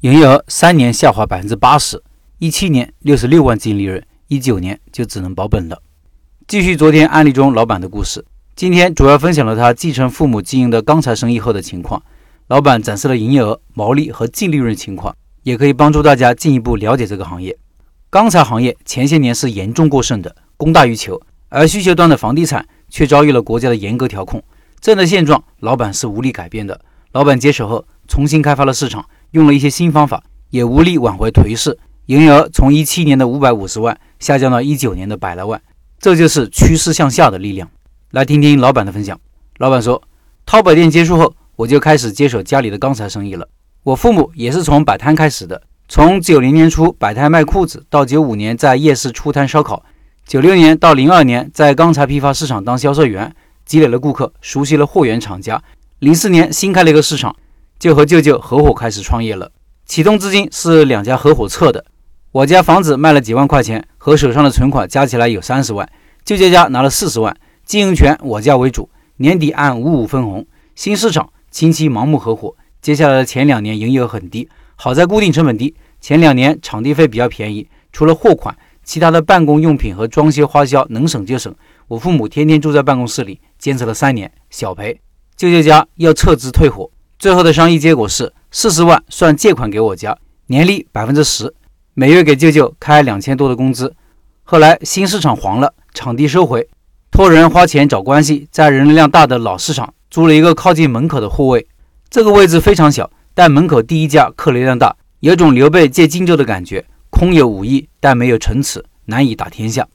营业额三年下滑百分之八十，一七年六十六万净利润，一九年就只能保本了。继续昨天案例中老板的故事，今天主要分享了他继承父母经营的钢材生意后的情况。老板展示了营业额、毛利和净利润情况，也可以帮助大家进一步了解这个行业。钢材行业前些年是严重过剩的，供大于求，而需求端的房地产却遭遇了国家的严格调控。这样的现状，老板是无力改变的。老板接手后，重新开发了市场，用了一些新方法，也无力挽回颓势。营业额从一七年的五百五十万下降到一九年的百来万，这就是趋势向下的力量。来听听老板的分享。老板说，淘宝店结束后。我就开始接手家里的钢材生意了。我父母也是从摆摊开始的，从九零年初摆摊卖裤子，到九五年在夜市出摊烧烤，九六年到零二年在钢材批发市场当销售员，积累了顾客，熟悉了货源厂家。零四年新开了一个市场，就和舅舅合伙开始创业了。启动资金是两家合伙撤的。我家房子卖了几万块钱，和手上的存款加起来有三十万，舅舅家拿了四十万，经营权我家为主，年底按五五分红。新市场。亲戚盲目合伙，接下来的前两年营业额很低，好在固定成本低。前两年场地费比较便宜，除了货款，其他的办公用品和装修花销能省就省。我父母天天住在办公室里，坚持了三年，小赔。舅舅家要撤资退伙，最后的商议结果是四十万算借款给我家，年利百分之十，每月给舅舅开两千多的工资。后来新市场黄了，场地收回，托人花钱找关系，在人流量大的老市场。租了一个靠近门口的护卫，这个位置非常小，但门口第一家客流量大，有种刘备借荆州的感觉。空有武艺，但没有城池，难以打天下。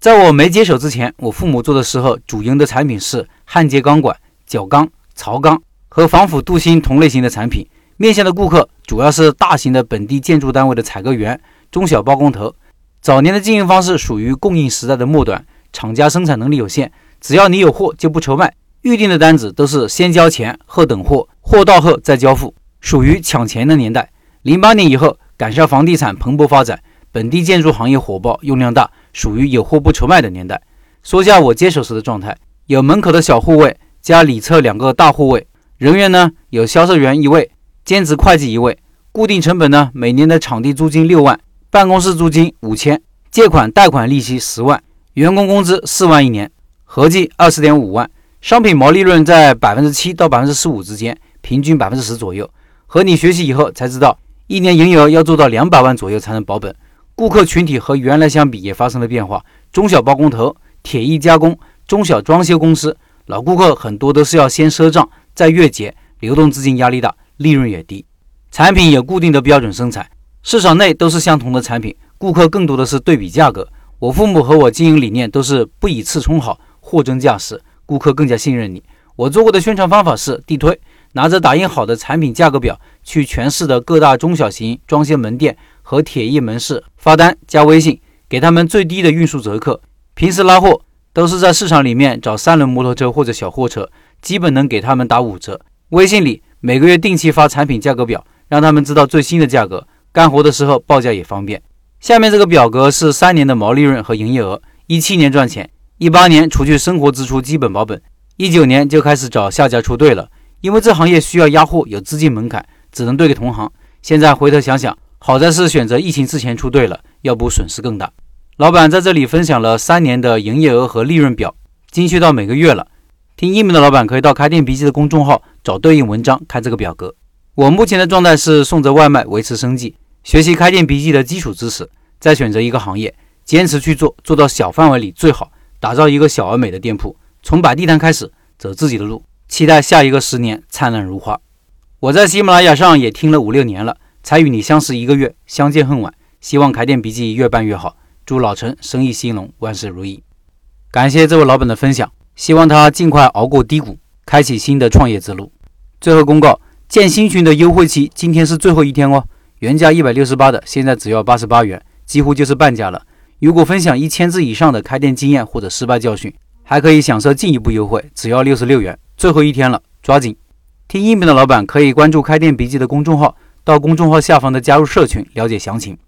在我没接手之前，我父母做的时候，主营的产品是焊接钢管、角钢、槽钢和防腐镀锌同类型的产品。面向的顾客主要是大型的本地建筑单位的采购员、中小包工头。早年的经营方式属于供应时代的末端，厂家生产能力有限，只要你有货就不愁卖。预定的单子都是先交钱后等货，货到后再交付，属于抢钱的年代。零八年以后，赶上房地产蓬勃发展，本地建筑行业火爆，用量大，属于有货不愁卖的年代。说下我接手时的状态：有门口的小护卫，加里侧两个大护卫，人员呢有销售员一位，兼职会计一位。固定成本呢，每年的场地租金六万，办公室租金五千，借款贷款利息十万，员工工资四万一年，合计二十点五万。商品毛利润在百分之七到百分之十五之间，平均百分之十左右。和你学习以后才知道，一年营业额要做到两百万左右才能保本。顾客群体和原来相比也发生了变化，中小包工头、铁艺加工、中小装修公司，老顾客很多都是要先赊账在月结，流动资金压力大，利润也低。产品有固定的标准生产，市场内都是相同的产品，顾客更多的是对比价格。我父母和我经营理念都是不以次充好，货真价实。顾客更加信任你。我做过的宣传方法是地推，拿着打印好的产品价格表，去全市的各大中小型装修门店和铁艺门市发单，加微信，给他们最低的运输折扣。平时拉货都是在市场里面找三轮摩托车或者小货车，基本能给他们打五折。微信里每个月定期发产品价格表，让他们知道最新的价格，干活的时候报价也方便。下面这个表格是三年的毛利润和营业额，一七年赚钱。一八年除去生活支出基本保本，一九年就开始找下家出队了，因为这行业需要压货，有资金门槛，只能对给同行。现在回头想想，好在是选择疫情之前出队了，要不损失更大。老板在这里分享了三年的营业额和利润表，精确到每个月了。听音频的老板可以到开店笔记的公众号找对应文章看这个表格。我目前的状态是送着外卖维持生计，学习开店笔记的基础知识，再选择一个行业，坚持去做，做到小范围里最好。打造一个小而美的店铺，从摆地摊开始走自己的路，期待下一个十年灿烂如花。我在喜马拉雅上也听了五六年了，才与你相识一个月，相见恨晚。希望开店笔记越办越好，祝老陈生意兴隆，万事如意。感谢这位老板的分享，希望他尽快熬过低谷，开启新的创业之路。最后公告，建新群的优惠期今天是最后一天哦，原价一百六十八的，现在只要八十八元，几乎就是半价了。如果分享一千字以上的开店经验或者失败教训，还可以享受进一步优惠，只要六十六元。最后一天了，抓紧！听音频的老板可以关注“开店笔记”的公众号，到公众号下方的加入社群了解详情。